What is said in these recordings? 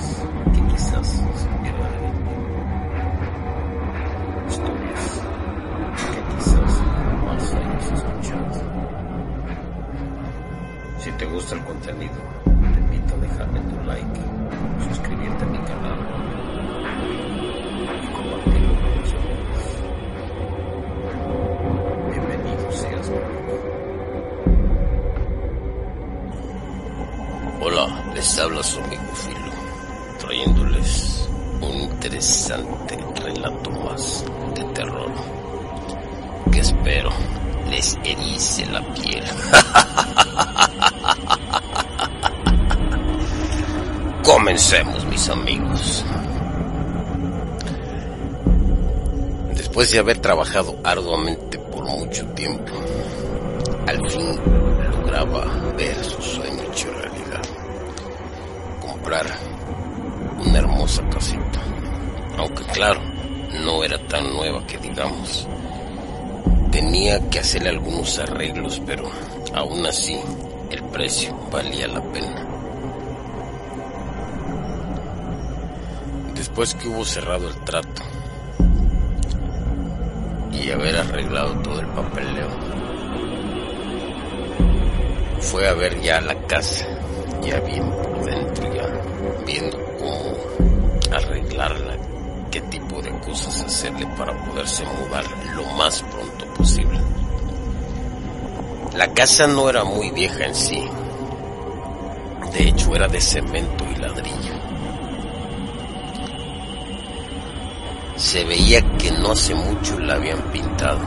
historias que quizás se pierdan en el tiempo. Historias que quizás jamás hayas escuchado. Si te gusta el contenido, De haber trabajado arduamente por mucho tiempo, al fin lograba ver su sueño hecho realidad. Comprar una hermosa casita. Aunque claro, no era tan nueva que digamos. Tenía que hacerle algunos arreglos, pero aún así el precio valía la pena. Después que hubo cerrado el trato y haber arreglado todo el papeleo, fue a ver ya la casa, ya bien por dentro, ya viendo cómo arreglarla, qué tipo de cosas hacerle para poderse mudar lo más pronto posible. La casa no era muy vieja en sí, de hecho era de cemento y ladrillo. Se veía que no hace mucho la habían pintado,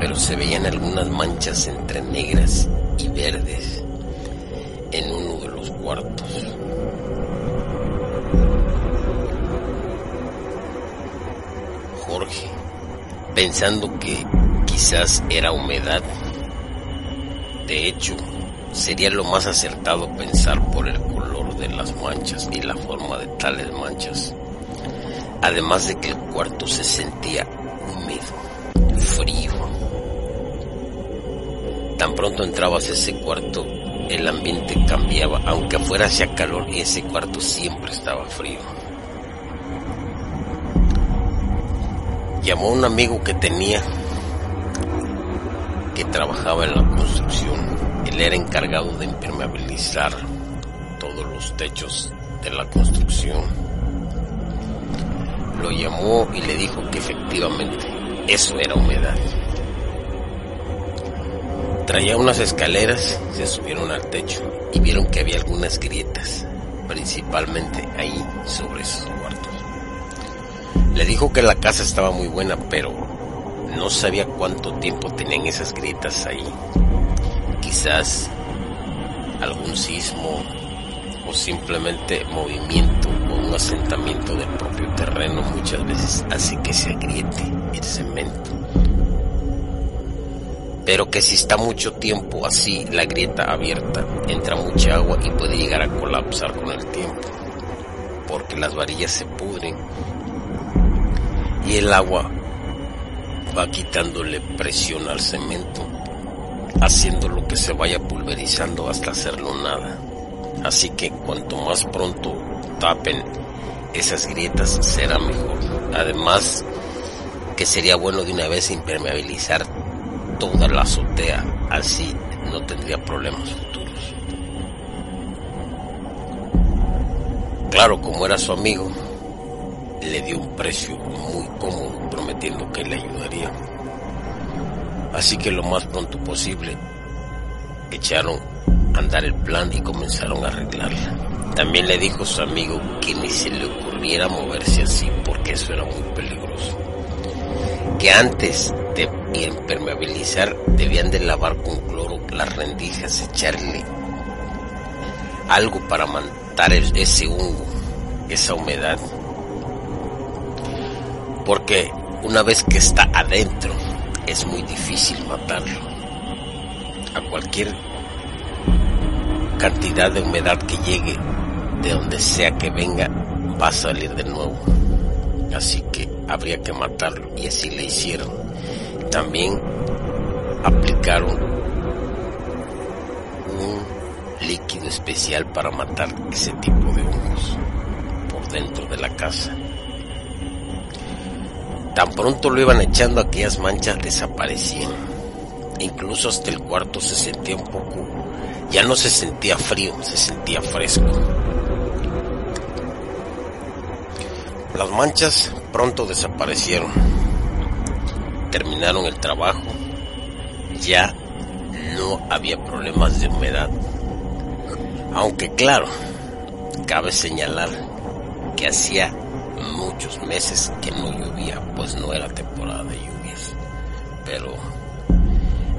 pero se veían algunas manchas entre negras y verdes en uno de los cuartos. Jorge, pensando que quizás era humedad, de hecho, sería lo más acertado pensar por el color de las manchas y la forma de tales manchas. Además de que el cuarto se sentía húmedo, frío. Tan pronto entrabas a ese cuarto, el ambiente cambiaba, aunque afuera hacía calor y ese cuarto siempre estaba frío. Llamó a un amigo que tenía que trabajaba en la construcción. Él era encargado de impermeabilizar todos los techos de la construcción. Lo llamó y le dijo que efectivamente eso era humedad. Traía unas escaleras, se subieron al techo y vieron que había algunas grietas, principalmente ahí sobre esos cuartos. Le dijo que la casa estaba muy buena, pero no sabía cuánto tiempo tenían esas grietas ahí. Quizás algún sismo o simplemente movimiento un asentamiento del propio terreno muchas veces hace que se agriete el cemento. Pero que si está mucho tiempo así, la grieta abierta, entra mucha agua y puede llegar a colapsar con el tiempo. Porque las varillas se pudren y el agua va quitándole presión al cemento, haciendo lo que se vaya pulverizando hasta hacerlo nada. Así que cuanto más pronto tapen esas grietas será mejor. Además que sería bueno de una vez impermeabilizar toda la azotea, así no tendría problemas futuros. Claro, como era su amigo, le dio un precio muy cómodo, prometiendo que le ayudaría. Así que lo más pronto posible echaron a andar el plan y comenzaron a arreglarla. También le dijo a su amigo que ni se le ocurriera moverse así porque eso era muy peligroso. Que antes de impermeabilizar debían de lavar con cloro las rendijas, echarle algo para matar ese hongo, esa humedad. Porque una vez que está adentro es muy difícil matarlo. A cualquier cantidad de humedad que llegue de donde sea que venga, va a salir de nuevo. Así que habría que matarlo y así le hicieron. También aplicaron un líquido especial para matar ese tipo de hongos por dentro de la casa. Tan pronto lo iban echando aquellas manchas desaparecían. Incluso hasta el cuarto se sentía un poco, ya no se sentía frío, se sentía fresco. Las manchas pronto desaparecieron. Terminaron el trabajo. Ya no había problemas de humedad. Aunque claro, cabe señalar que hacía muchos meses que no llovía, pues no era temporada de lluvias. Pero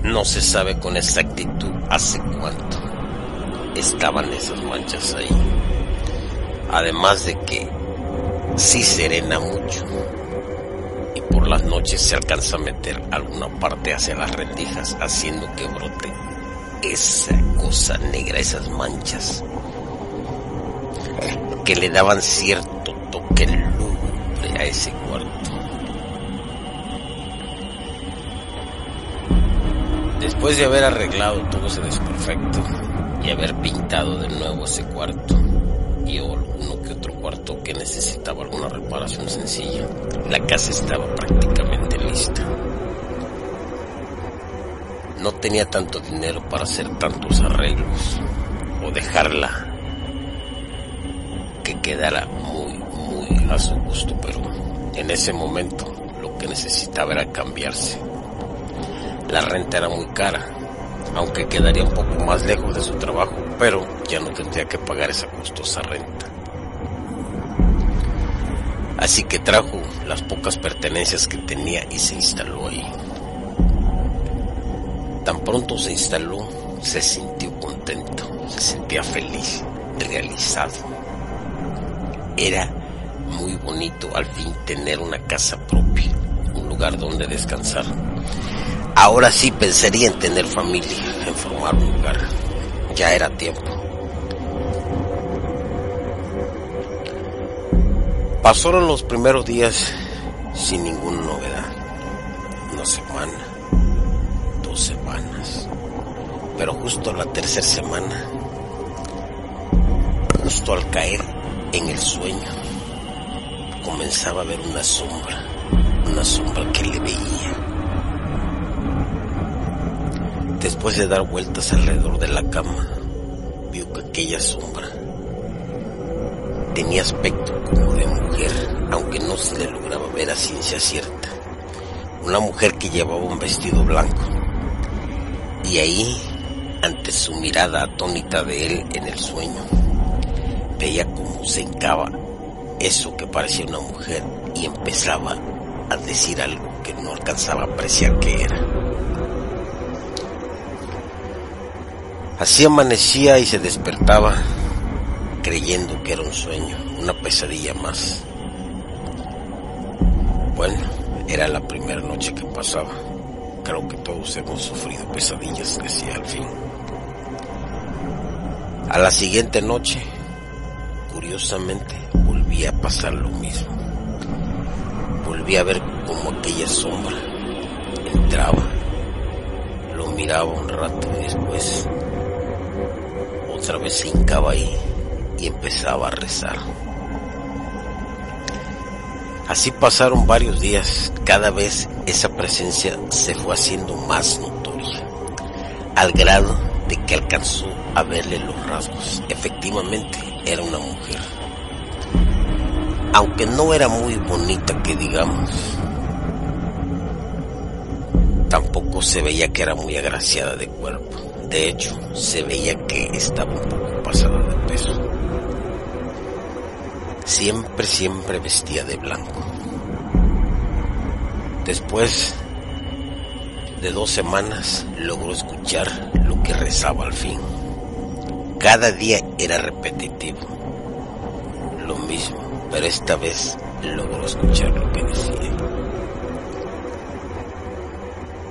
no se sabe con exactitud hace cuánto estaban esas manchas ahí. Además de que sí serena mucho y por las noches se alcanza a meter alguna parte hacia las rendijas haciendo que brote esa cosa negra, esas manchas que le daban cierto toque lúgubre a ese cuarto. Después de haber arreglado todo ese desperfecto y haber pintado de nuevo ese cuarto y alguno que necesitaba alguna reparación sencilla. La casa estaba prácticamente lista. No tenía tanto dinero para hacer tantos arreglos o dejarla que quedara muy, muy a su gusto, pero en ese momento lo que necesitaba era cambiarse. La renta era muy cara, aunque quedaría un poco más lejos de su trabajo, pero ya no tendría que pagar esa costosa renta. Así que trajo las pocas pertenencias que tenía y se instaló ahí. Tan pronto se instaló, se sintió contento, se sentía feliz, realizado. Era muy bonito al fin tener una casa propia, un lugar donde descansar. Ahora sí pensaría en tener familia, en formar un lugar. Ya era tiempo. Pasaron los primeros días sin ninguna novedad. Una semana, dos semanas. Pero justo la tercera semana, justo al caer en el sueño, comenzaba a ver una sombra, una sombra que le veía. Después de dar vueltas alrededor de la cama, vio que aquella sombra tenía aspecto como de mujer, aunque no se le lograba ver a ciencia cierta. Una mujer que llevaba un vestido blanco. Y ahí, ante su mirada atónita de él en el sueño, veía como se hincaba eso que parecía una mujer y empezaba a decir algo que no alcanzaba a apreciar que era. Así amanecía y se despertaba creyendo que era un sueño, una pesadilla más. Bueno, era la primera noche que pasaba. Creo que todos hemos sufrido pesadillas, decía al fin. A la siguiente noche, curiosamente, volví a pasar lo mismo. Volví a ver como aquella sombra entraba, lo miraba un rato y después otra vez se hincaba ahí y empezaba a rezar. Así pasaron varios días, cada vez esa presencia se fue haciendo más notoria, al grado de que alcanzó a verle los rasgos. Efectivamente, era una mujer. Aunque no era muy bonita que digamos, tampoco se veía que era muy agraciada de cuerpo. De hecho, se veía que estaba un poco pasada. Siempre, siempre vestía de blanco. Después de dos semanas logró escuchar lo que rezaba al fin. Cada día era repetitivo. Lo mismo, pero esta vez logró escuchar lo que decía.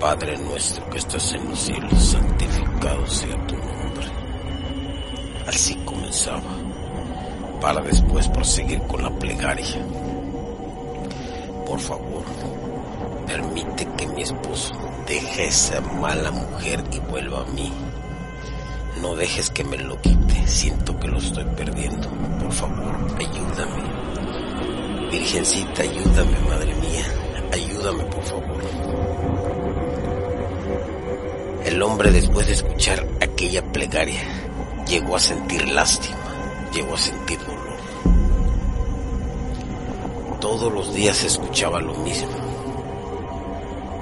Padre nuestro que estás en los cielos, santificado sea tu nombre. Así comenzaba, para después proseguir con la plegaria. Por favor, permite que mi esposo deje esa mala mujer y vuelva a mí. No dejes que me lo quite, siento que lo estoy perdiendo. Por favor, ayúdame. Virgencita, ayúdame, madre mía. Ayúdame, por favor. El hombre, después de escuchar aquella plegaria, llegó a sentir lástima, llegó a sentir dolor. Todos los días escuchaba lo mismo,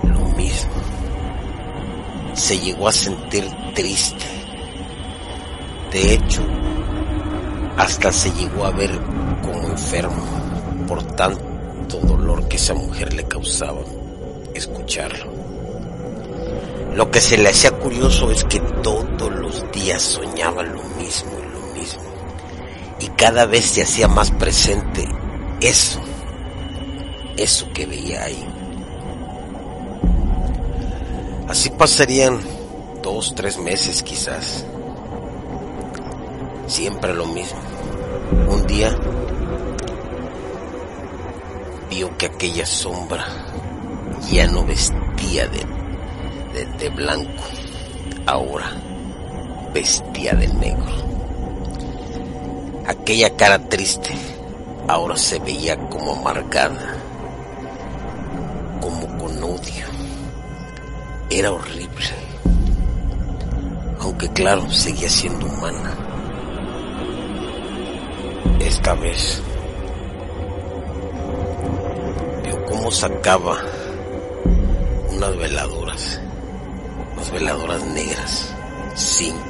lo mismo. Se llegó a sentir triste. De hecho, hasta se llegó a ver como enfermo por tanto dolor que esa mujer le causaba escucharlo. Lo que se le hacía curioso es que todos los días soñaba lo mismo. Y cada vez se hacía más presente eso, eso que veía ahí. Así pasarían dos, tres meses quizás. Siempre lo mismo. Un día vio que aquella sombra ya no vestía de de, blanco, ahora vestía de negro. Aquella cara triste ahora se veía como amargada, como con odio. Era horrible, aunque claro, seguía siendo humana. Esta vez vio cómo sacaba unas veladoras veladoras negras, cinco.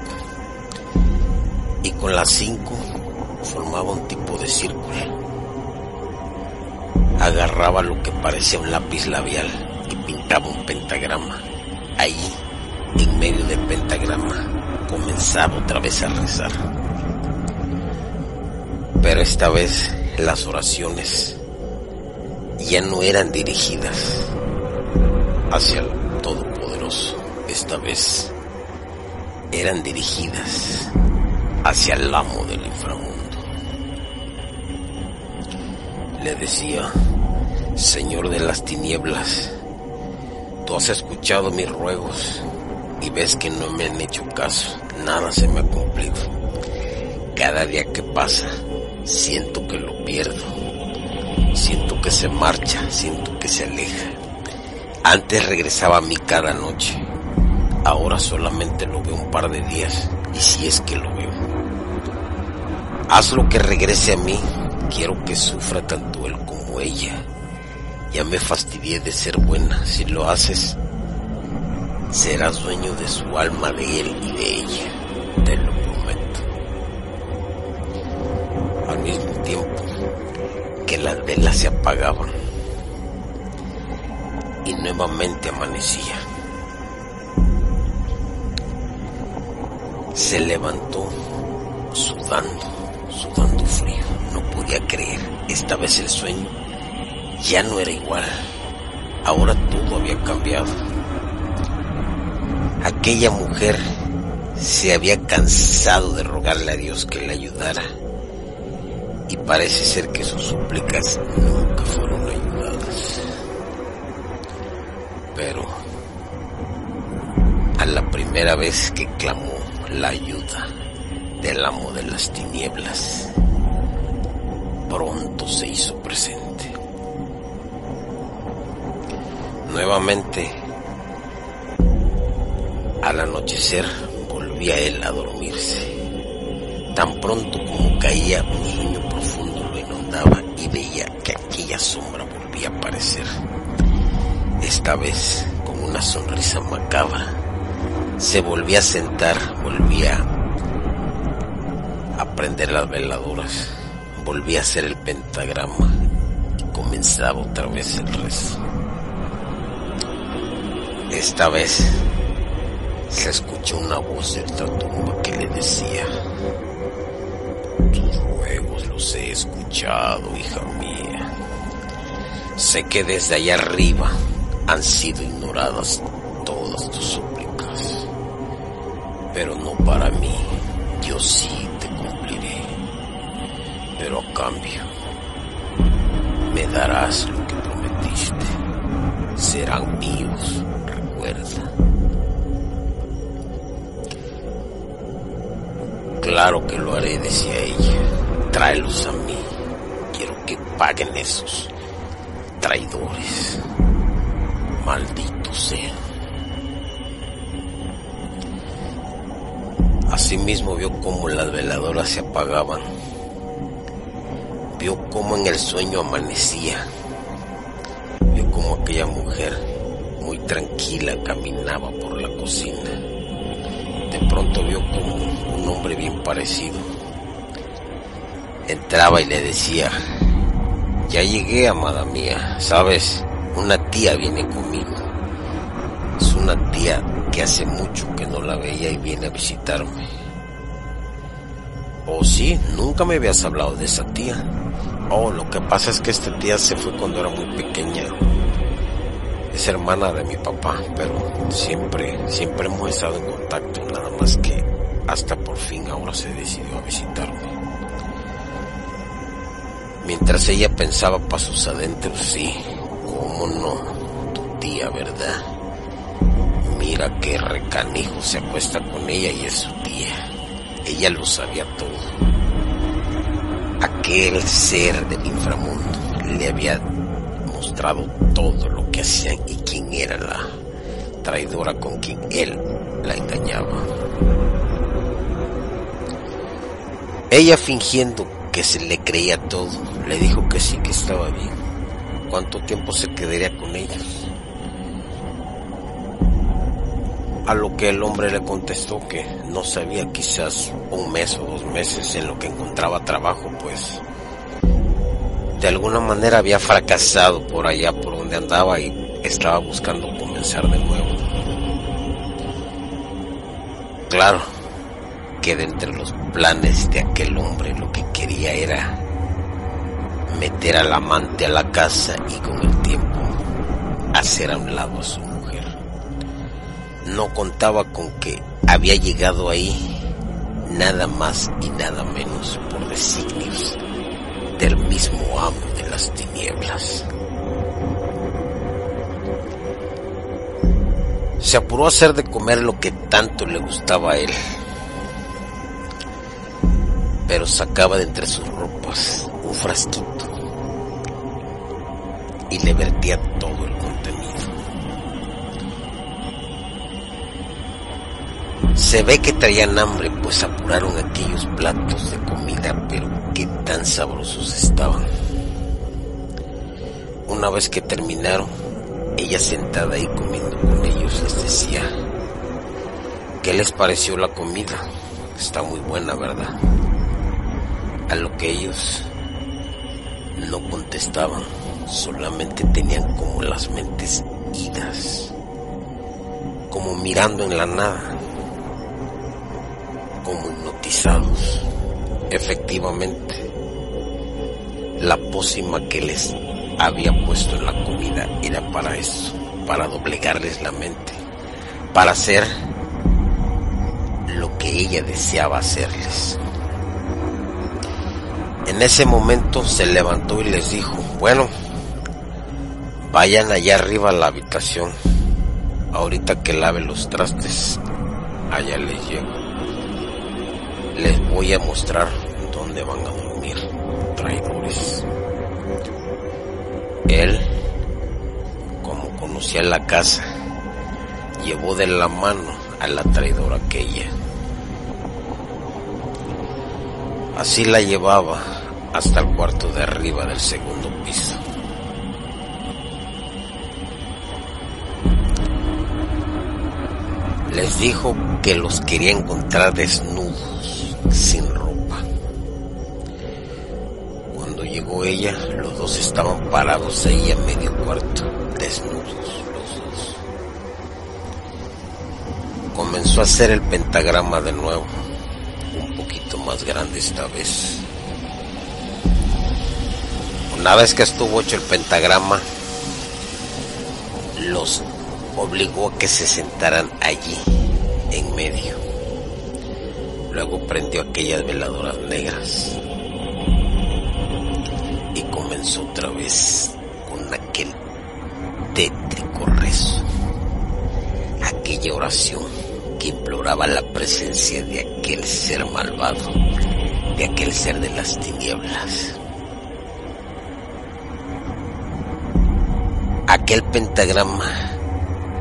Y con las cinco formaba un tipo de círculo. Agarraba lo que parecía un lápiz labial y pintaba un pentagrama. Ahí, en medio del pentagrama, comenzaba otra vez a rezar. Pero esta vez las oraciones ya no eran dirigidas hacia el Todopoderoso esta vez eran dirigidas hacia el amo del inframundo. Le decía, Señor de las tinieblas, tú has escuchado mis ruegos y ves que no me han hecho caso, nada se me ha cumplido. Cada día que pasa, siento que lo pierdo, siento que se marcha, siento que se aleja. Antes regresaba a mí cada noche, Ahora solamente lo veo un par de días, y si es que lo veo. Haz lo que regrese a mí, quiero que sufra tanto él como ella. Ya me fastidié de ser buena, si lo haces, serás dueño de su alma, de él y de ella, te lo prometo. Al mismo tiempo que las velas se apagaban y nuevamente amanecía. Se levantó sudando, sudando frío. No podía creer. Esta vez el sueño ya no era igual. Ahora todo había cambiado. Aquella mujer se había cansado de rogarle a Dios que le ayudara. Y parece ser que sus súplicas nunca fueron ayudadas. Pero a la primera vez que clamó la ayuda del amo de las tinieblas pronto se hizo presente. Nuevamente, al anochecer, volvía él a dormirse. Tan pronto como caía, un sueño profundo lo inundaba y veía que aquella sombra volvía a aparecer. Esta vez con una sonrisa macabra se volvía a sentar, volvía a prender las veladoras, volví a hacer el pentagrama y comenzaba otra vez el rezo. Esta vez se escuchó una voz de la tumba que le decía, tus ruegos los he escuchado, hija mía. Sé que desde allá arriba han sido ignoradas todas tus súplicas, pero no para mí, yo sí. Pero a cambio, me darás lo que prometiste. Serán míos, recuerda. Claro que lo haré, decía ella. Tráelos a mí. Quiero que paguen esos traidores. Malditos sean. Asimismo vio cómo las veladoras se apagaban. Vio cómo en el sueño amanecía. Vio cómo aquella mujer muy tranquila caminaba por la cocina. De pronto vio como un hombre bien parecido entraba y le decía, ya llegué, amada mía, sabes, una tía viene conmigo. Es una tía que hace mucho que no la veía y viene a visitarme. Oh, sí, nunca me habías hablado de esa tía. Oh, lo que pasa es que esta tía se fue cuando era muy pequeña. Es hermana de mi papá, pero siempre, siempre hemos estado en contacto, nada más que hasta por fin ahora se decidió a visitarme. Mientras ella pensaba pasos adentro, sí, cómo no, tu tía, ¿verdad? Mira qué recanijo se acuesta con ella y es su tía. Ella lo sabía todo. Aquel ser del inframundo le había mostrado todo lo que hacían y quién era la traidora con quien él la engañaba. Ella fingiendo que se le creía todo, le dijo que sí, que estaba bien. ¿Cuánto tiempo se quedaría con ellos? A lo que el hombre le contestó que no sabía quizás un mes o dos meses en lo que encontraba trabajo, pues de alguna manera había fracasado por allá por donde andaba y estaba buscando comenzar de nuevo. Claro que de entre los planes de aquel hombre lo que quería era meter al amante a la casa y con el tiempo hacer a un lado a su. No contaba con que había llegado ahí nada más y nada menos por designios del mismo amo de las tinieblas. Se apuró a hacer de comer lo que tanto le gustaba a él, pero sacaba de entre sus ropas un frasquito y le vertía todo el contenido. Se ve que traían hambre, pues apuraron aquellos platos de comida, pero qué tan sabrosos estaban. Una vez que terminaron, ella sentada ahí comiendo con ellos les decía, ¿qué les pareció la comida? Está muy buena, ¿verdad? A lo que ellos no contestaban, solamente tenían como las mentes idas, como mirando en la nada, como hipnotizados. Efectivamente, la pócima que les había puesto en la comida era para eso, para doblegarles la mente, para hacer lo que ella deseaba hacerles. En ese momento se levantó y les dijo, bueno, vayan allá arriba a la habitación. Ahorita que lave los trastes, allá les llevo. Les voy a mostrar dónde van a dormir, traidores. Él, como conocía la casa, llevó de la mano a la traidora aquella. Así la llevaba hasta el cuarto de arriba del segundo piso. Les dijo que los quería encontrar desnudos, sin ropa. llegó ella, los dos estaban parados ahí a medio cuarto, desnudos los dos. Comenzó a hacer el pentagrama de nuevo, un poquito más grande esta vez. Una vez que estuvo hecho el pentagrama, los obligó a que se sentaran allí, en medio. Luego prendió aquellas veladoras negras y comenzó otra vez con aquel tétrico rezo, aquella oración que imploraba la presencia de aquel ser malvado, de aquel ser de las tinieblas. Aquel pentagrama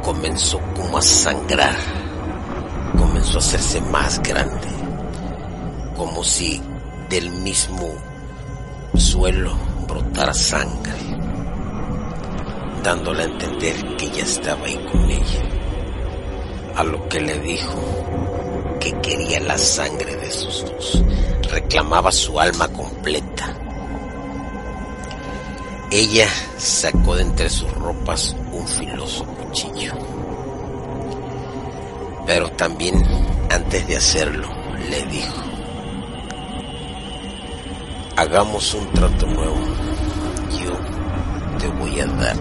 comenzó como a sangrar, comenzó a hacerse más grande, como si del mismo suelo brotara sangre, dándole a entender que ella estaba ahí con ella, a lo que le dijo que quería la sangre de sus dos, reclamaba su alma completa. Ella sacó de entre sus ropas un filoso cuchillo. Pero también, antes de hacerlo, le dijo, hagamos un trato nuevo. Yo te voy a dar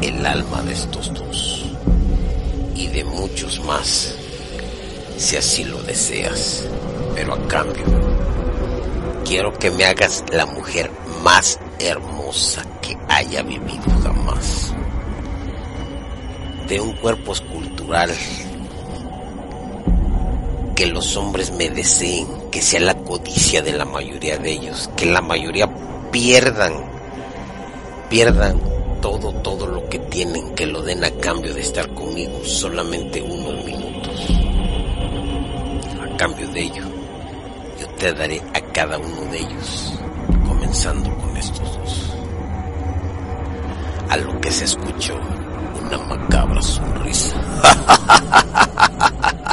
el alma de estos dos y de muchos más, si así lo deseas. Pero a cambio, quiero que me hagas la mujer más hermosa que haya vivido jamás. De un cuerpo escultural que los hombres me deseen, que sea la codicia de la mayoría de ellos, que la mayoría pierdan, pierdan todo, todo lo que tienen, que lo den a cambio de estar conmigo solamente unos minutos. A cambio de ello, yo te daré a cada uno de ellos, comenzando con estos dos. A lo que se escuchó una macabra sonrisa.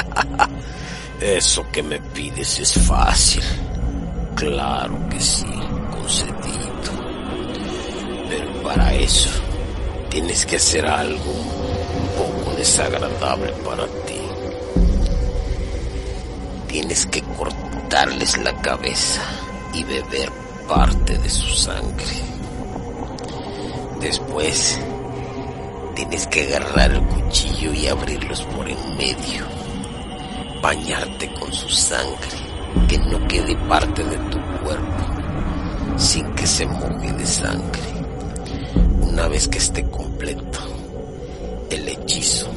Eso que me pides es fácil. Claro que sí, concedido. Pero para eso tienes que hacer algo un poco desagradable para ti. Tienes que cortarles la cabeza y beber parte de su sangre. Después tienes que agarrar el cuchillo y abrirlos por en medio bañarte con su sangre, que no quede parte de tu cuerpo sin que se moje de sangre. Una vez que esté completo, el hechizo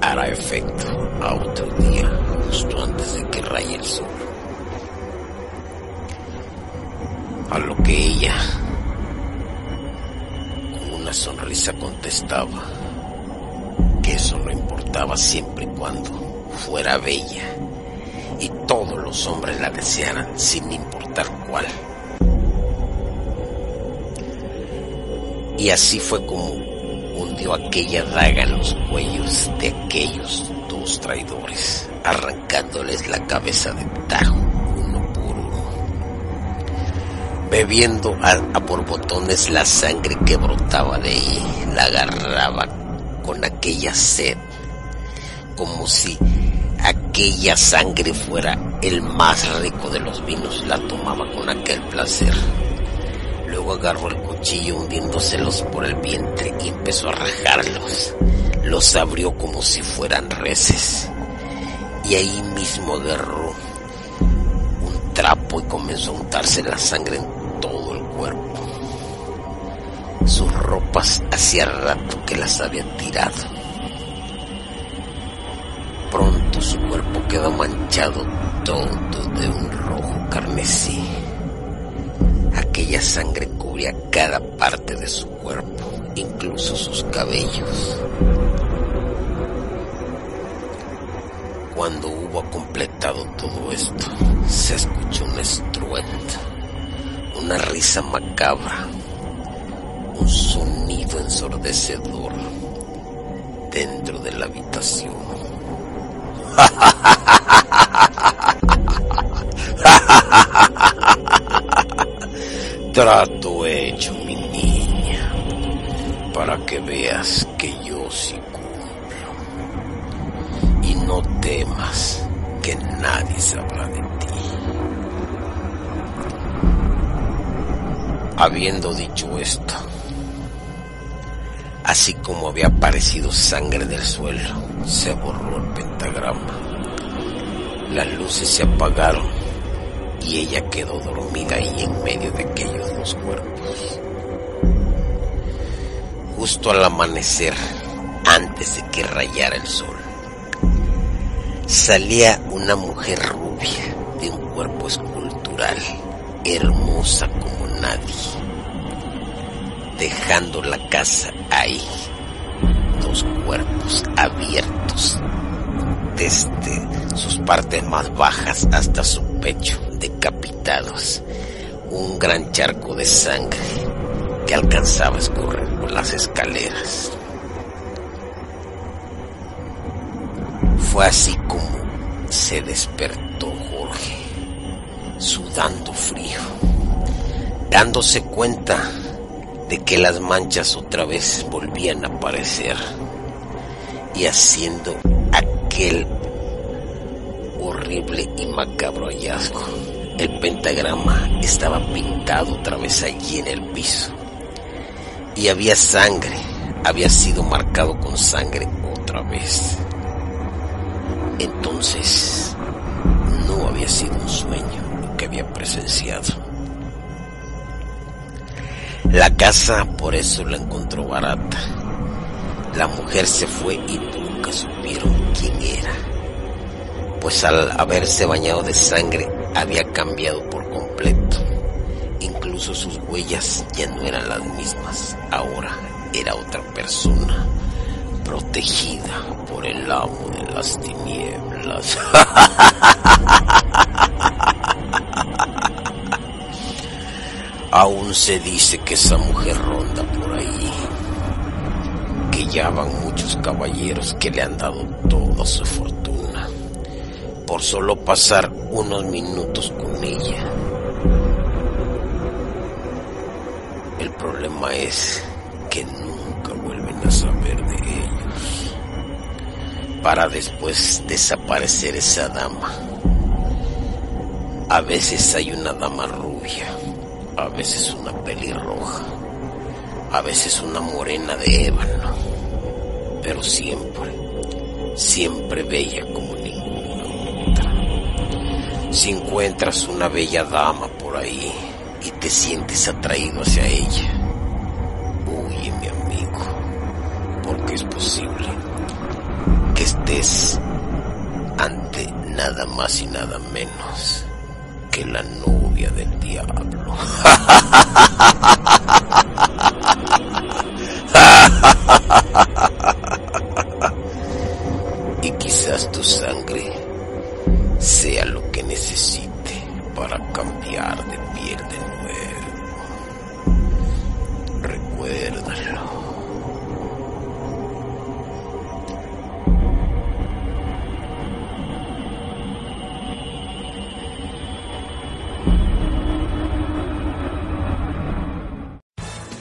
hará efecto a otro día, justo antes de que raye el sol. A lo que ella, con una sonrisa, contestaba que eso no importaba siempre y cuando fuera bella y todos los hombres la desearan sin importar cuál. Y así fue como hundió aquella daga en los cuellos de aquellos dos traidores, arrancándoles la cabeza de tajo uno por uno, bebiendo a, a borbotones la sangre que brotaba de ahí, la agarraba con aquella sed, como si aquella sangre fuera el más rico de los vinos, la tomaba con aquel placer. Luego agarró el cuchillo hundiéndoselos por el vientre y empezó a rajarlos. Los abrió como si fueran reses. Y ahí mismo agarró un trapo y comenzó a untarse la sangre en todo el cuerpo. Sus ropas hacía rato que las había tirado pronto su cuerpo quedó manchado todo de un rojo carmesí. Aquella sangre cubría cada parte de su cuerpo, incluso sus cabellos. Cuando hubo completado todo esto, se escuchó un estruendo, una risa macabra, un sonido ensordecedor dentro de la habitación. Trato hecho, mi niña, para que veas que yo sí cumplo. Y no temas que nadie sabrá de ti. Habiendo dicho esto, así como había aparecido sangre del suelo, se borró el pentagrama. Las luces se apagaron y ella quedó dormida ahí en medio de aquellos dos cuerpos. Justo al amanecer, antes de que rayara el sol, salía una mujer rubia de un cuerpo escultural, hermosa como nadie, dejando la casa ahí, cuerpos abiertos, desde sus partes más bajas hasta su pecho, decapitados, un gran charco de sangre que alcanzaba a escurrir por las escaleras. Fue así como se despertó Jorge, sudando frío, dándose cuenta de que las manchas otra vez volvían a aparecer y haciendo aquel horrible y macabro hallazgo. El pentagrama estaba pintado otra vez allí en el piso. Y había sangre, había sido marcado con sangre otra vez. Entonces, no había sido un sueño lo que había presenciado. La casa por eso la encontró barata. La mujer se fue y nunca supieron quién era pues al haberse bañado de sangre había cambiado por completo. Incluso sus huellas ya no eran las mismas, ahora era otra persona, protegida por el amo de las tinieblas. Aún se dice que esa mujer ronda por ahí, muchos caballeros que le han dado toda su fortuna por solo pasar unos minutos con ella. El problema es que nunca vuelven a saber de ellos. Para después desaparecer esa dama. A veces hay una dama rubia, a veces una pelirroja, a veces una morena de ébano, pero siempre, siempre bella como si encuentras una bella dama por ahí y te sientes atraído hacia ella, huye mi amigo, porque es posible que estés ante nada más y nada menos que la novia del diablo. y quizás tu sangre sea lo que necesite para cambiar de piel de nuevo. Recuérdalo.